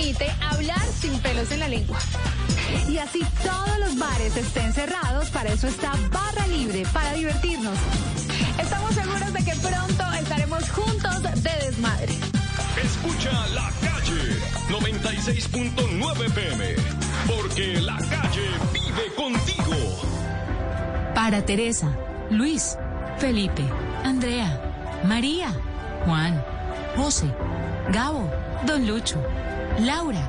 permite hablar sin pelos en la lengua. Y así todos los bares estén cerrados, para eso está Barra Libre, para divertirnos. Estamos seguros de que pronto estaremos juntos de desmadre. Escucha la calle 96.9 pm, porque la calle vive contigo. Para Teresa, Luis, Felipe, Andrea, María, Juan, José, Gabo, Don Lucho, Laura,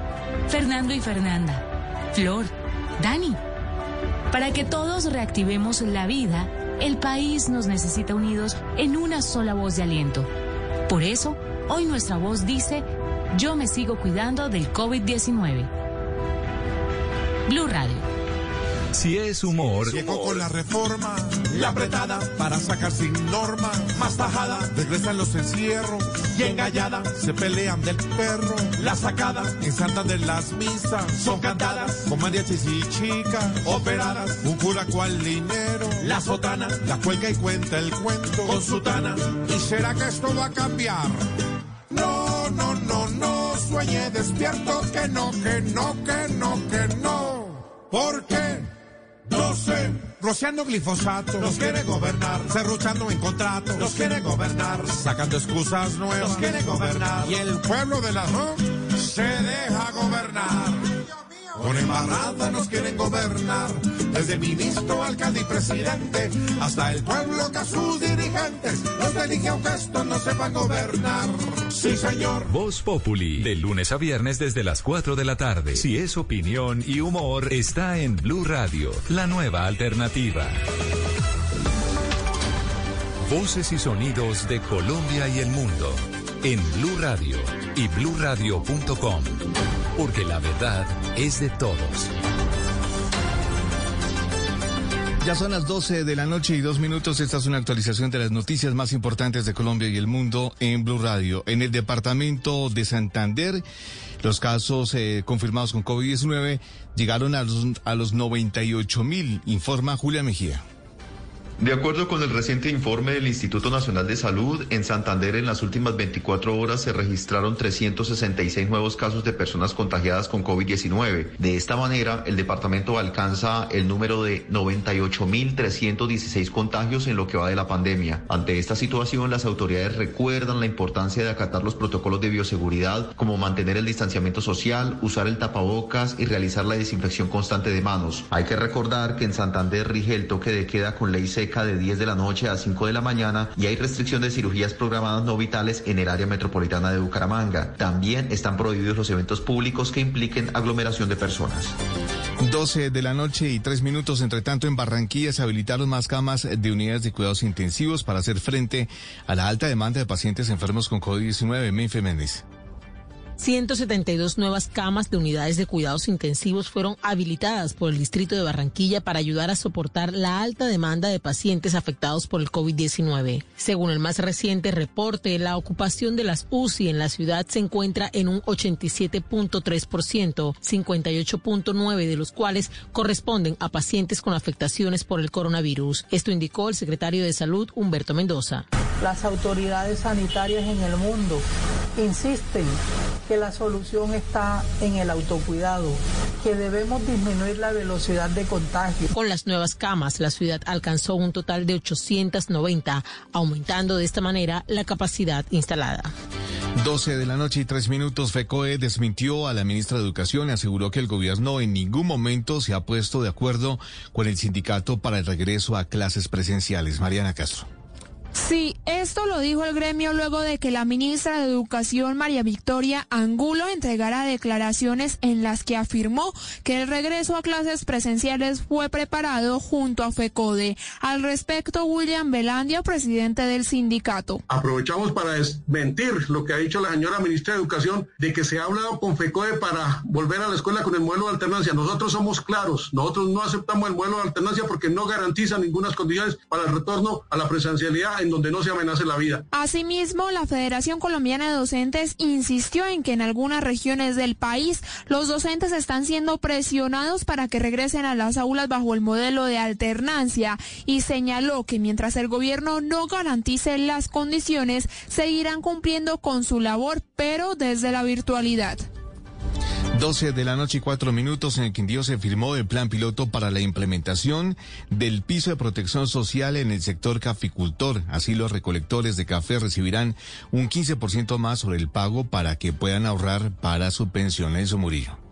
Fernando y Fernanda, Flor, Dani. Para que todos reactivemos la vida, el país nos necesita unidos en una sola voz de aliento. Por eso, hoy nuestra voz dice, yo me sigo cuidando del COVID-19. Blue Radio. Si es humor. Llegó con la reforma, la apretada para sacar sin norma, más tajada, regresan los encierros y engallada se pelean del perro. La sacada en Santander las misas son cantadas con mariachis y chicas operadas, un cura cual dinero. La sotana la cuelga y cuenta el cuento con su tana. ¿Y será que esto va a cambiar? No, no, no, no, sueñe despierto que no, que no, que no, que no. ¿Por qué? No sé, rociando glifosato, nos quiere gobernar, cerruchando en contrato, nos quiere gobernar, sacando excusas nuevas, nos quiere gobernar, y el pueblo de la se deja gobernar. Con embarrada nos quieren gobernar, desde ministro, alcalde y presidente, hasta el pueblo que a sus dirigentes los elige aunque estos no sepan gobernar. Sí, señor. Voz Populi, de lunes a viernes desde las 4 de la tarde. Si es opinión y humor, está en Blue Radio, la nueva alternativa. Voces y sonidos de Colombia y el mundo en Blue Radio y bluradio.com, porque la verdad es de todos. Ya son las 12 de la noche y dos minutos. Esta es una actualización de las noticias más importantes de Colombia y el mundo en Blue Radio. En el departamento de Santander, los casos eh, confirmados con COVID-19 llegaron a los, a los 98 mil, informa Julia Mejía. De acuerdo con el reciente informe del Instituto Nacional de Salud, en Santander en las últimas 24 horas se registraron 366 nuevos casos de personas contagiadas con COVID-19. De esta manera, el departamento alcanza el número de 98.316 contagios en lo que va de la pandemia. Ante esta situación, las autoridades recuerdan la importancia de acatar los protocolos de bioseguridad, como mantener el distanciamiento social, usar el tapabocas y realizar la desinfección constante de manos. Hay que recordar que en Santander rige el toque de queda con ley seca de 10 de la noche a 5 de la mañana y hay restricción de cirugías programadas no vitales en el área metropolitana de Bucaramanga. También están prohibidos los eventos públicos que impliquen aglomeración de personas. 12 de la noche y 3 minutos. Entre tanto, en Barranquilla se habilitaron más camas de unidades de cuidados intensivos para hacer frente a la alta demanda de pacientes enfermos con COVID-19. Menfe Méndez. 172 nuevas camas de unidades de cuidados intensivos fueron habilitadas por el Distrito de Barranquilla para ayudar a soportar la alta demanda de pacientes afectados por el COVID-19. Según el más reciente reporte, la ocupación de las UCI en la ciudad se encuentra en un 87.3%, 58.9 de los cuales corresponden a pacientes con afectaciones por el coronavirus. Esto indicó el secretario de Salud, Humberto Mendoza. Las autoridades sanitarias en el mundo insisten que la solución está en el autocuidado, que debemos disminuir la velocidad de contagio. Con las nuevas camas, la ciudad alcanzó un total de 890, aumentando de esta manera la capacidad instalada. 12 de la noche y 3 minutos, FECOE desmintió a la ministra de Educación y aseguró que el gobierno en ningún momento se ha puesto de acuerdo con el sindicato para el regreso a clases presenciales. Mariana Castro. Sí, esto lo dijo el gremio luego de que la ministra de Educación, María Victoria Angulo, entregara declaraciones en las que afirmó que el regreso a clases presenciales fue preparado junto a FECODE. Al respecto, William Belandia, presidente del sindicato. Aprovechamos para desmentir lo que ha dicho la señora ministra de Educación de que se ha hablado con FECODE para volver a la escuela con el modelo de alternancia. Nosotros somos claros, nosotros no aceptamos el modelo de alternancia porque no garantiza ninguna condiciones para el retorno a la presencialidad en donde no se amenace la vida. Asimismo, la Federación Colombiana de Docentes insistió en que en algunas regiones del país los docentes están siendo presionados para que regresen a las aulas bajo el modelo de alternancia y señaló que mientras el gobierno no garantice las condiciones, seguirán cumpliendo con su labor, pero desde la virtualidad. 12 de la noche y cuatro minutos en el Quindío se firmó el plan piloto para la implementación del piso de protección social en el sector caficultor. Así los recolectores de café recibirán un 15% más sobre el pago para que puedan ahorrar para su pensión. Eso Murillo.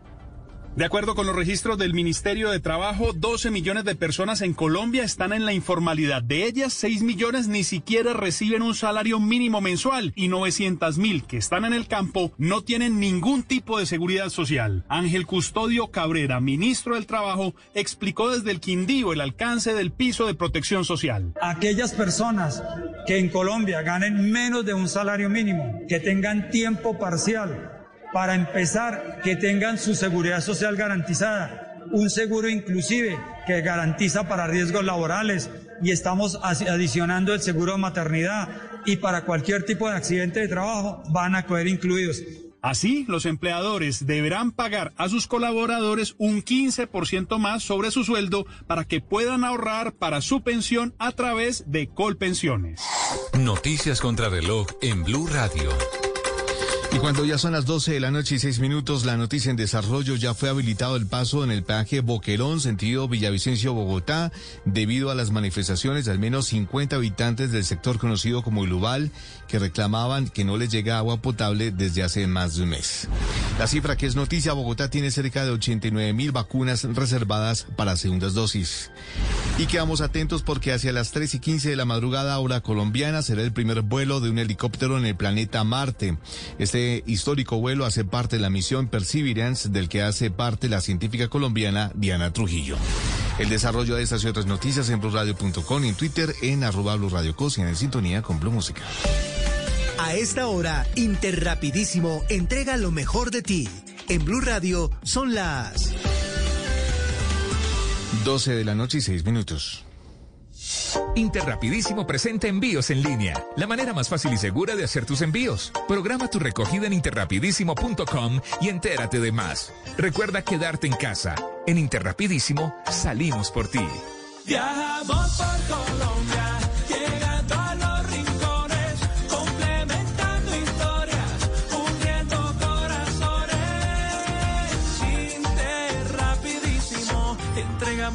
De acuerdo con los registros del Ministerio de Trabajo, 12 millones de personas en Colombia están en la informalidad. De ellas, 6 millones ni siquiera reciben un salario mínimo mensual y 900 mil que están en el campo no tienen ningún tipo de seguridad social. Ángel Custodio Cabrera, ministro del Trabajo, explicó desde el Quindío el alcance del piso de protección social. Aquellas personas que en Colombia ganen menos de un salario mínimo, que tengan tiempo parcial, para empezar, que tengan su seguridad social garantizada, un seguro inclusive que garantiza para riesgos laborales y estamos adicionando el seguro de maternidad y para cualquier tipo de accidente de trabajo van a quedar incluidos. Así, los empleadores deberán pagar a sus colaboradores un 15% más sobre su sueldo para que puedan ahorrar para su pensión a través de Colpensiones. Noticias contra reloj en Blue Radio. Y cuando ya son las 12 de la noche y 6 minutos, la noticia en desarrollo ya fue habilitado el paso en el peaje Boquerón, sentido Villavicencio, Bogotá, debido a las manifestaciones de al menos 50 habitantes del sector conocido como Ilubal, que reclamaban que no les llega agua potable desde hace más de un mes. La cifra que es noticia, Bogotá tiene cerca de 89 mil vacunas reservadas para segundas dosis. Y quedamos atentos porque hacia las 3 y 15 de la madrugada hora colombiana será el primer vuelo de un helicóptero en el planeta Marte. Este histórico vuelo hace parte de la misión Perseverance, del que hace parte la científica colombiana Diana Trujillo. El desarrollo de estas y otras noticias en blurradio.com y en Twitter en arroba en sintonía con Blue Música. A esta hora, Interrapidísimo entrega lo mejor de ti. En Blue Radio son las 12 de la noche y 6 minutos. Interrapidísimo presenta envíos en línea, la manera más fácil y segura de hacer tus envíos. Programa tu recogida en interrapidísimo.com y entérate de más. Recuerda quedarte en casa. En Interrapidísimo salimos por ti. Viajamos por Colombia,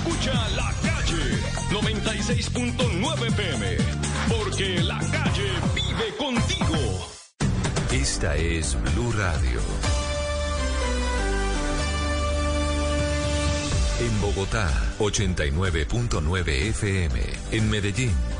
Escucha la calle 96.9 PM. Porque la calle vive contigo. Esta es Blue Radio. En Bogotá, 89.9 FM. En Medellín.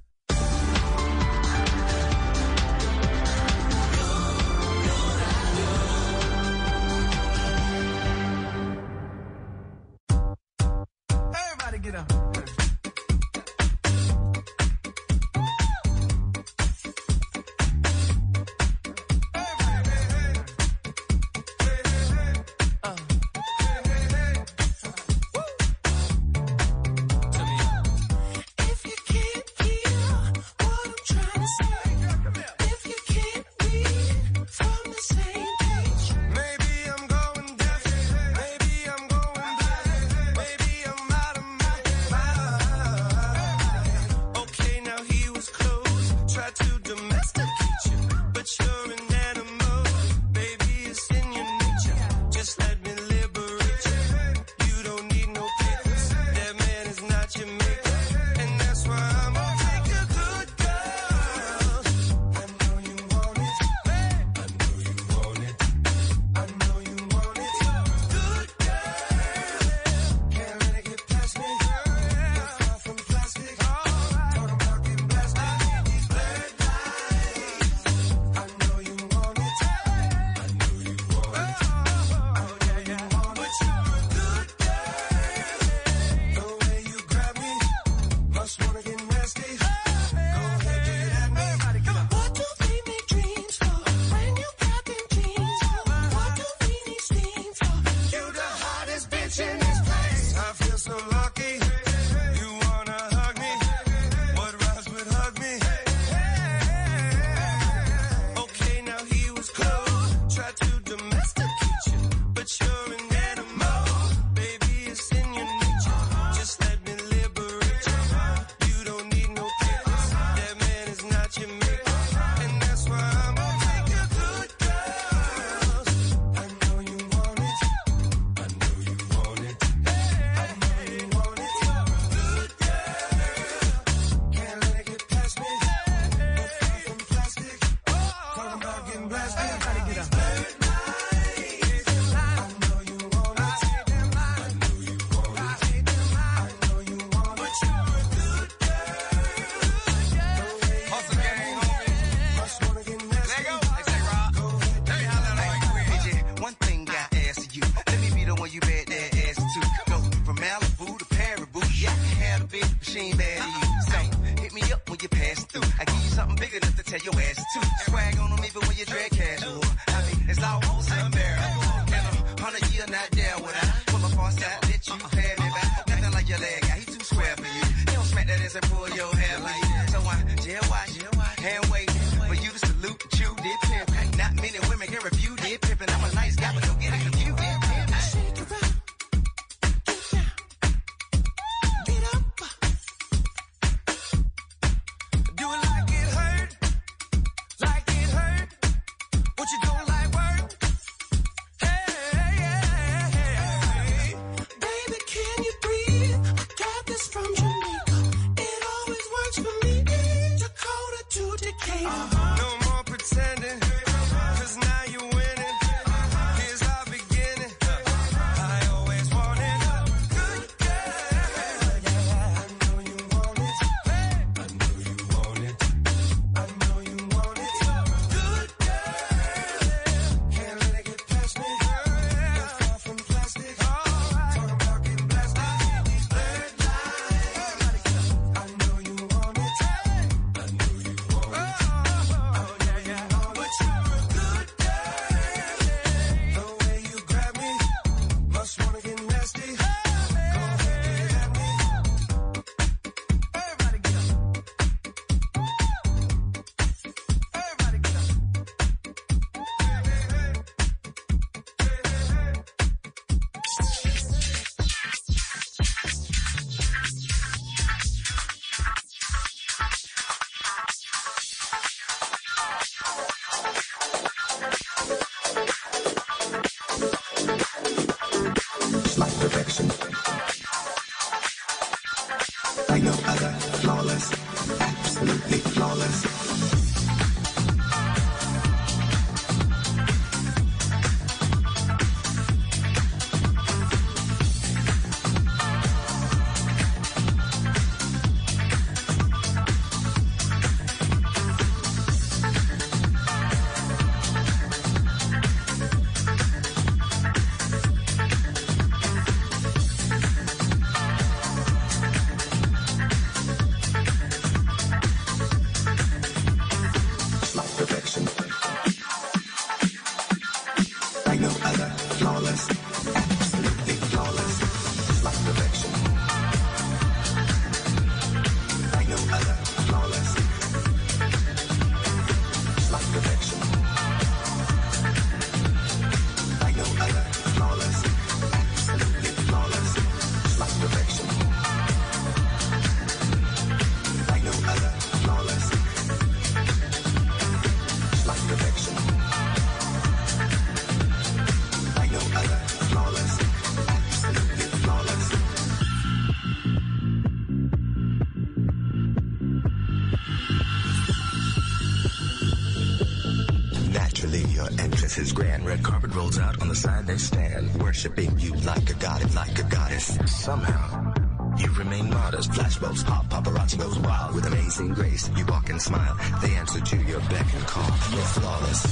as his grand red carpet rolls out on the side they stand, worshiping you like a god and like a goddess. Somehow, you remain modest. Flashbulbs pop, paparazzi goes wild. With amazing grace, you walk and smile. They answer to your beck and call. You're flawless.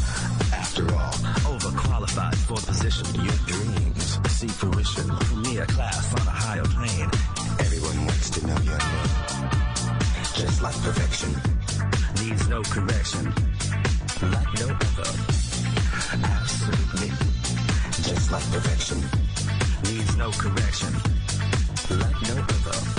After all, overqualified for position. Your dreams see fruition. Premier class on a higher plane. Everyone wants to know your name. Just like perfection. Needs no correction. Like no other absolutely. Just like perfection, needs no correction, like no other.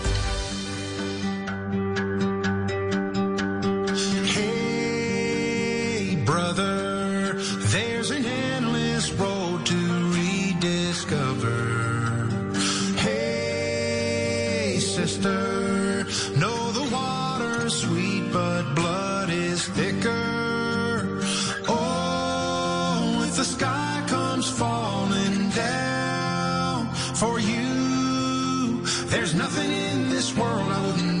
There's nothing in this world I wouldn't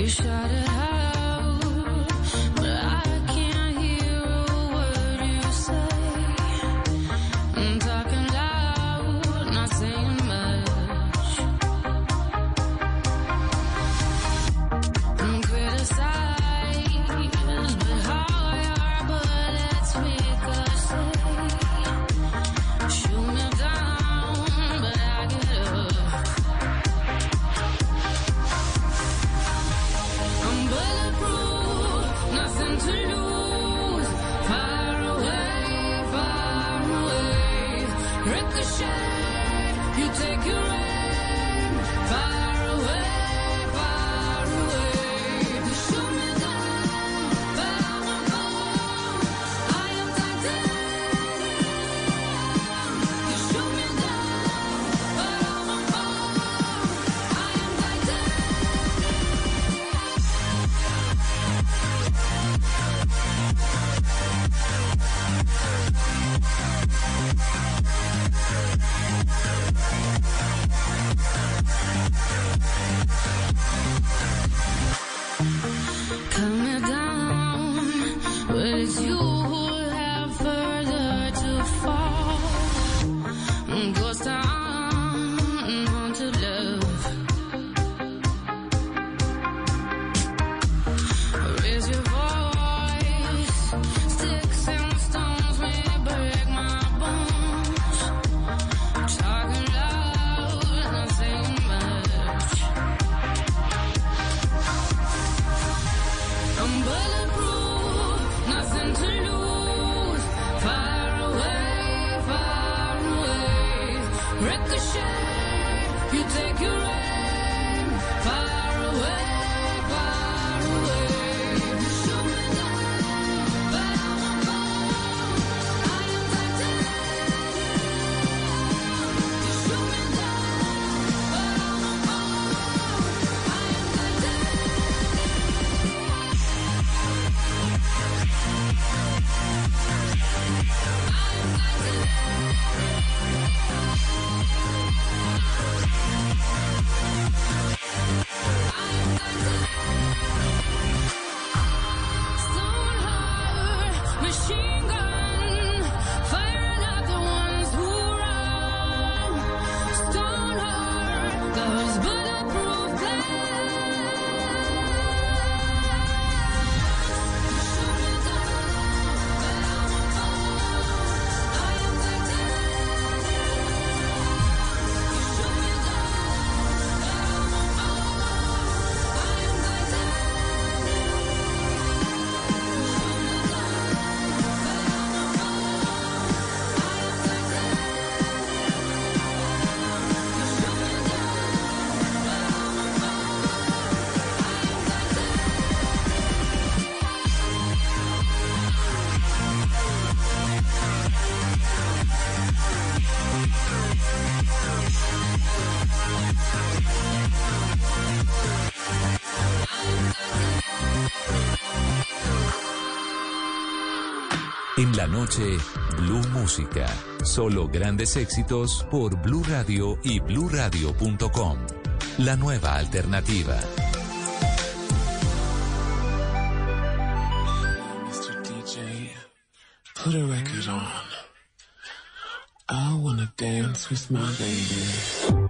You should. En la noche, Blue Música. Solo grandes éxitos por Blue Radio y bluradio.com. La nueva alternativa. Put a record on. I wanna dance with my baby.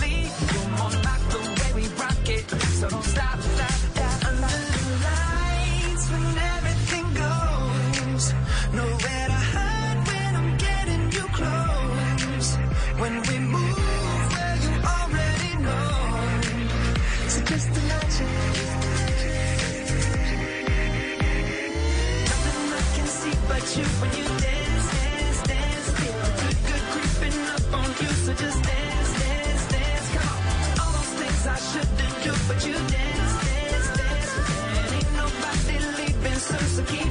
Just dance, dance, dance, come on. All those things I shouldn't do, but you dance, dance, dance. And ain't nobody leaving, so keep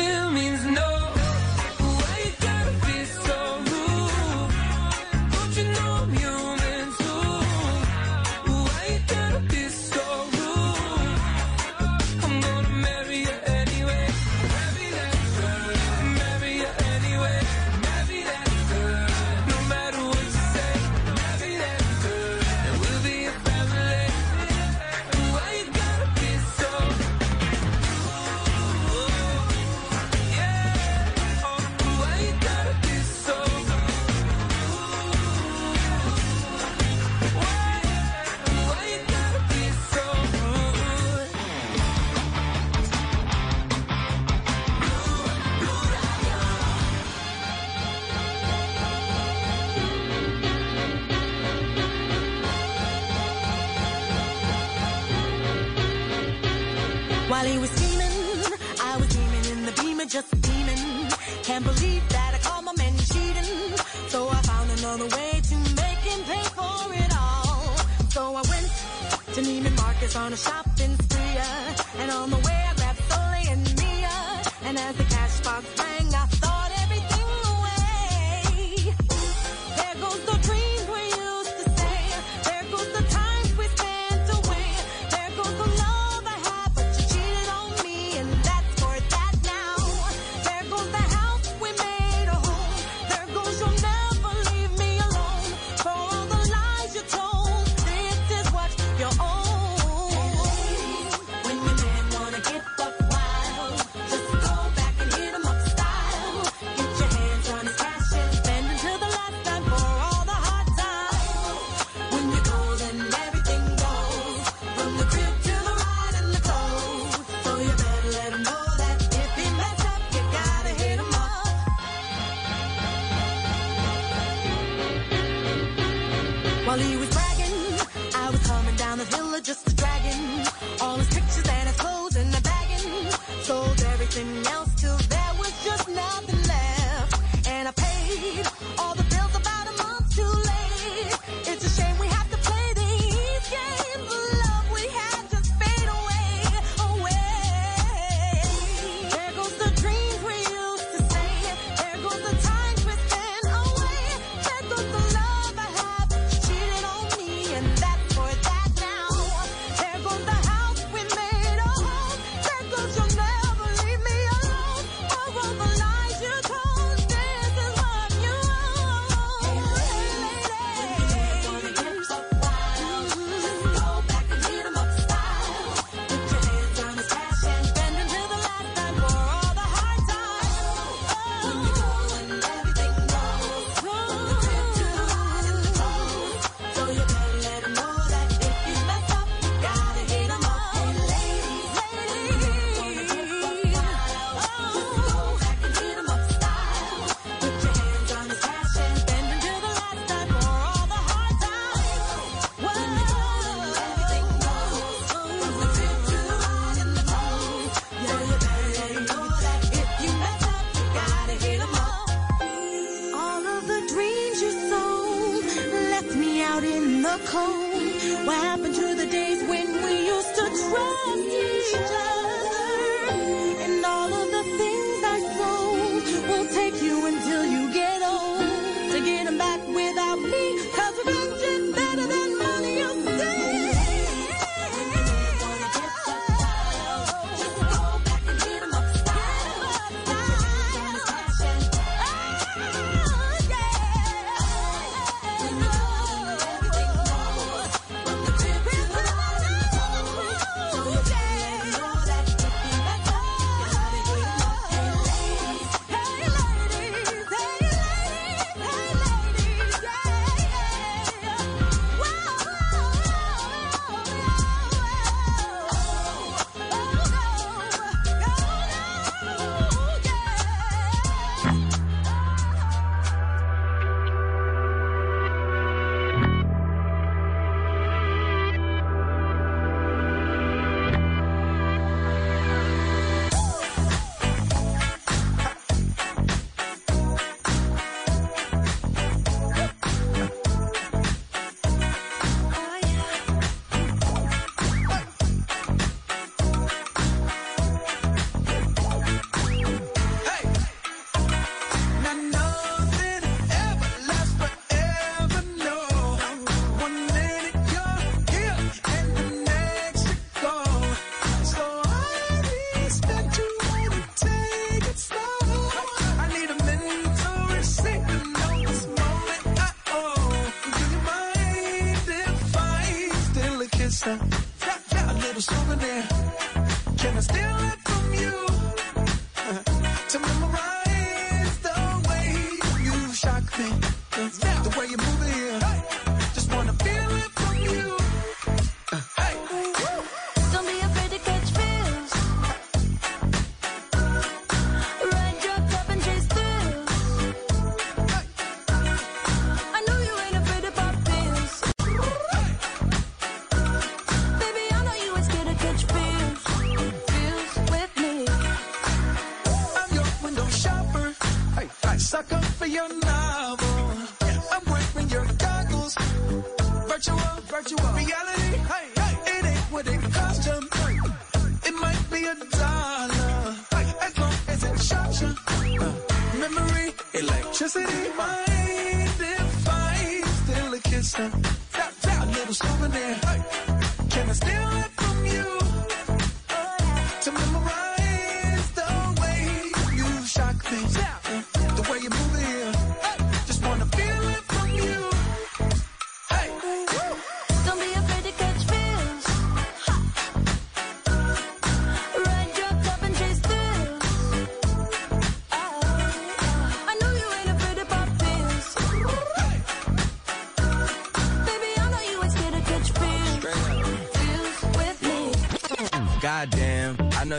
It's on a shopping spree, and on the way I grab Sully and Mia, and as the cash box rang.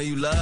You love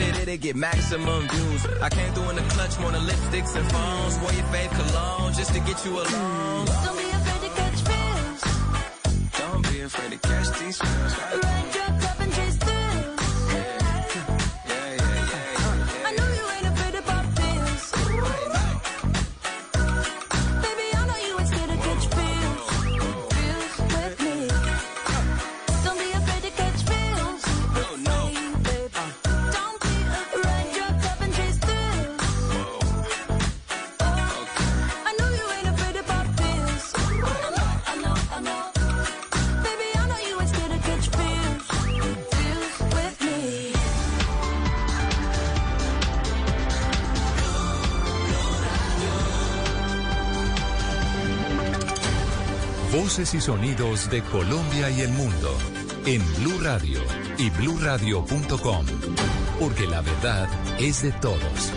it, it'll get maximum views. I came through in the clutch more than lipsticks and phones. Wore your fave cologne just to get you alone. Don't be afraid to catch feels. Don't be afraid to catch these feels. Voces y sonidos de Colombia y el mundo en Blue Radio y bluradio.com, porque la verdad es de todos.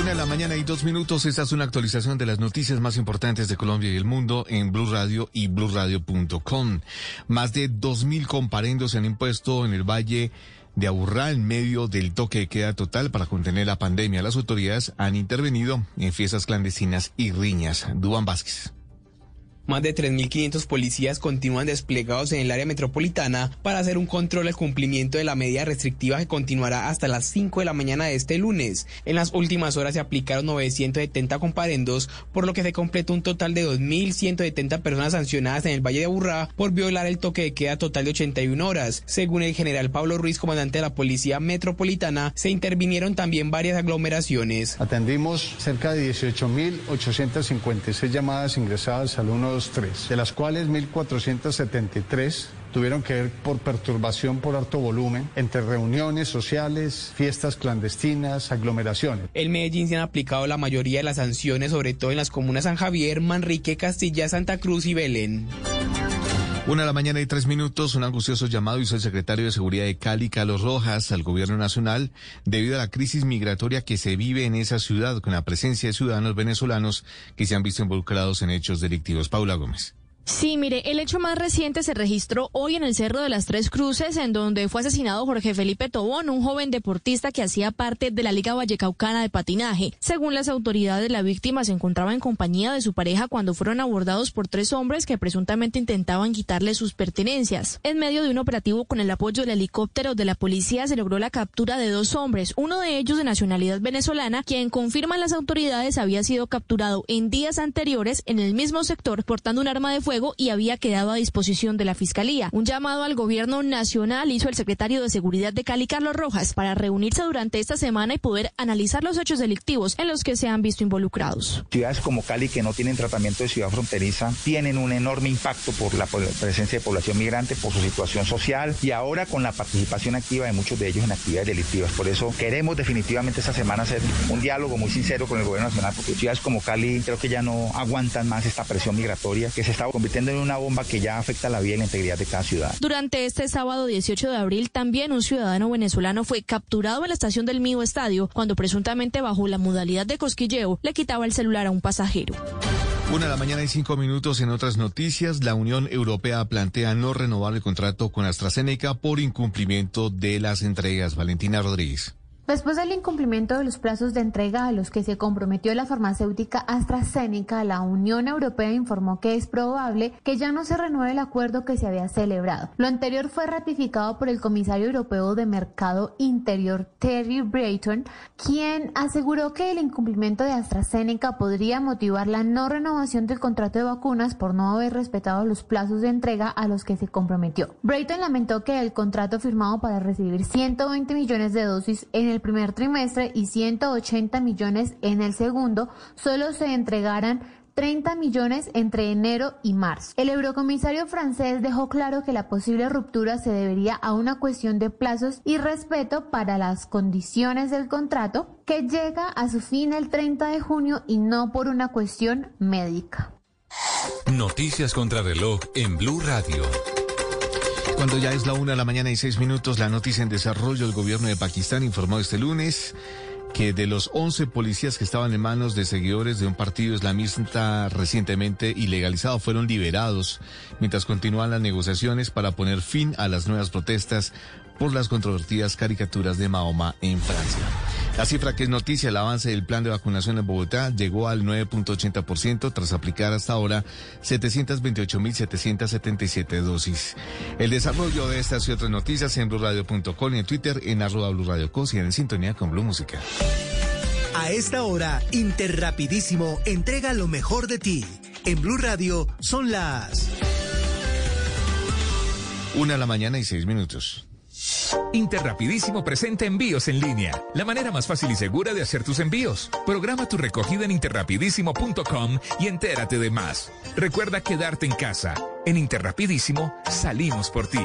Una de la mañana y dos minutos. Esta es una actualización de las noticias más importantes de Colombia y el mundo en Blue Radio y bluradio.com. Más de 2.000 comparendos se han impuesto en el Valle de Aburrá en medio del toque de queda total para contener la pandemia. Las autoridades han intervenido en fiestas clandestinas y riñas. Duan Vázquez. Más de 3.500 policías continúan desplegados en el área metropolitana para hacer un control al cumplimiento de la medida restrictiva que continuará hasta las 5 de la mañana de este lunes. En las últimas horas se aplicaron 970 comparendos, por lo que se completó un total de 2.170 personas sancionadas en el Valle de Aburrá por violar el toque de queda total de 81 horas. Según el general Pablo Ruiz, comandante de la Policía Metropolitana, se intervinieron también varias aglomeraciones. Atendimos cerca de 18.856 llamadas ingresadas al 123, de las cuales 1.473 tuvieron que ver por perturbación por alto volumen entre reuniones sociales, fiestas clandestinas, aglomeraciones. En Medellín se han aplicado la mayoría de las sanciones, sobre todo en las comunas San Javier, Manrique, Castilla, Santa Cruz y Belén. Una de la mañana y tres minutos, un angustioso llamado hizo el secretario de Seguridad de Cali, Carlos Rojas, al gobierno nacional debido a la crisis migratoria que se vive en esa ciudad con la presencia de ciudadanos venezolanos que se han visto involucrados en hechos delictivos. Paula Gómez. Sí, mire, el hecho más reciente se registró hoy en el Cerro de las Tres Cruces, en donde fue asesinado Jorge Felipe Tobón, un joven deportista que hacía parte de la Liga Vallecaucana de Patinaje. Según las autoridades, la víctima se encontraba en compañía de su pareja cuando fueron abordados por tres hombres que presuntamente intentaban quitarle sus pertenencias. En medio de un operativo con el apoyo del helicóptero de la policía se logró la captura de dos hombres, uno de ellos de nacionalidad venezolana, quien confirman las autoridades había sido capturado en días anteriores en el mismo sector portando un arma de fuego y había quedado a disposición de la Fiscalía. Un llamado al gobierno nacional hizo el secretario de Seguridad de Cali, Carlos Rojas, para reunirse durante esta semana y poder analizar los hechos delictivos en los que se han visto involucrados. Ciudades como Cali que no tienen tratamiento de ciudad fronteriza tienen un enorme impacto por la presencia de población migrante, por su situación social y ahora con la participación activa de muchos de ellos en actividades delictivas. Por eso queremos definitivamente esta semana hacer un diálogo muy sincero con el gobierno nacional porque ciudades como Cali creo que ya no aguantan más esta presión migratoria que se está convirtiendo en una bomba que ya afecta la vida y la integridad de cada ciudad. Durante este sábado 18 de abril, también un ciudadano venezolano fue capturado en la estación del Mío Estadio cuando presuntamente bajo la modalidad de cosquilleo le quitaba el celular a un pasajero. Una de la mañana y cinco minutos en otras noticias. La Unión Europea plantea no renovar el contrato con AstraZeneca por incumplimiento de las entregas. Valentina Rodríguez. Después del incumplimiento de los plazos de entrega a los que se comprometió la farmacéutica AstraZeneca, la Unión Europea informó que es probable que ya no se renueve el acuerdo que se había celebrado. Lo anterior fue ratificado por el comisario europeo de Mercado Interior, Terry Brayton, quien aseguró que el incumplimiento de AstraZeneca podría motivar la no renovación del contrato de vacunas por no haber respetado los plazos de entrega a los que se comprometió. Brayton lamentó que el contrato firmado para recibir 120 millones de dosis en el primer trimestre y 180 millones en el segundo solo se entregaran 30 millones entre enero y marzo. El eurocomisario francés dejó claro que la posible ruptura se debería a una cuestión de plazos y respeto para las condiciones del contrato que llega a su fin el 30 de junio y no por una cuestión médica. Noticias contra reloj en Blue Radio. Cuando ya es la una de la mañana y seis minutos, la noticia en desarrollo, el gobierno de Pakistán informó este lunes que de los 11 policías que estaban en manos de seguidores de un partido islamista recientemente ilegalizado fueron liberados mientras continúan las negociaciones para poner fin a las nuevas protestas por las controvertidas caricaturas de Mahoma en Francia. La cifra que es noticia, el avance del plan de vacunación en Bogotá llegó al 9.80% tras aplicar hasta ahora 728.777 dosis. El desarrollo de estas y otras noticias en blurradio.com y en Twitter en arroba blurradioco y en sintonía con Blue Música. A esta hora, Interrapidísimo entrega lo mejor de ti. En Blue Radio son las... Una de la mañana y seis minutos. Interrapidísimo presenta envíos en línea, la manera más fácil y segura de hacer tus envíos. Programa tu recogida en interrapidísimo.com y entérate de más. Recuerda quedarte en casa. En Interrapidísimo salimos por ti.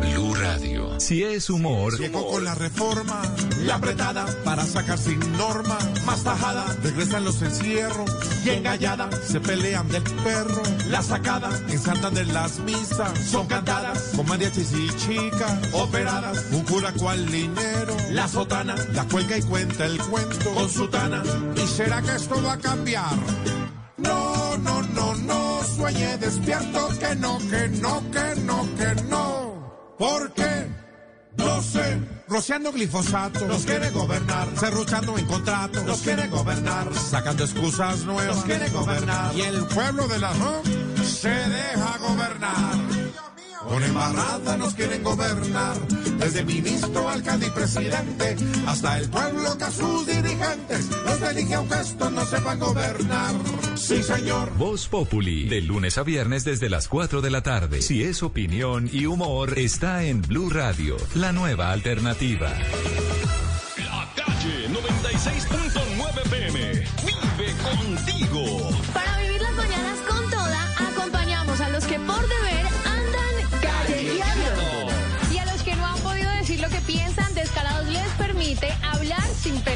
Blue Radio. Si es humor, Llegó con la reforma, la apretada para sacar sin norma, más tajada, regresan los encierros y engallada se pelean del perro. La sacada en Santander las misas son cantadas con mariachis y chicas, operadas, un cura cual linero. La sotana, la cuelga y cuenta el cuento con su tana. ¿Y será que esto va a cambiar? No, no, no, no, sueñe despierto, que no, que no, que no, que no. ¿Por qué? No sé. Rociando glifosato, nos quiere gobernar. Cerruchando en contratos, nos quiere gobernar. Sacando excusas nuevas, nos quiere gobernar. Y el pueblo de la ROC se deja gobernar. Con embarrada nos quieren gobernar, desde ministro, alcalde y presidente, hasta el pueblo que a sus dirigentes los elige aunque estos no sepan gobernar. Sí, señor. Voz Populi, de lunes a viernes desde las 4 de la tarde. Si es opinión y humor, está en Blue Radio, la nueva alternativa. La calle 96.9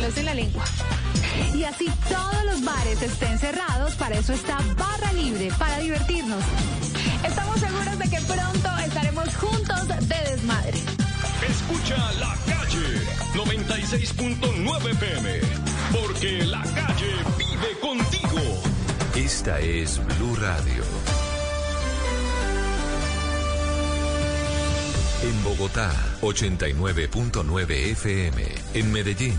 en la lengua. Y así todos los bares estén cerrados, para eso está Barra Libre, para divertirnos. Estamos seguros de que pronto estaremos juntos de desmadre. Escucha la calle 96.9 PM. Porque la calle Esta es Blue Radio. En Bogotá, 89.9 FM. En Medellín,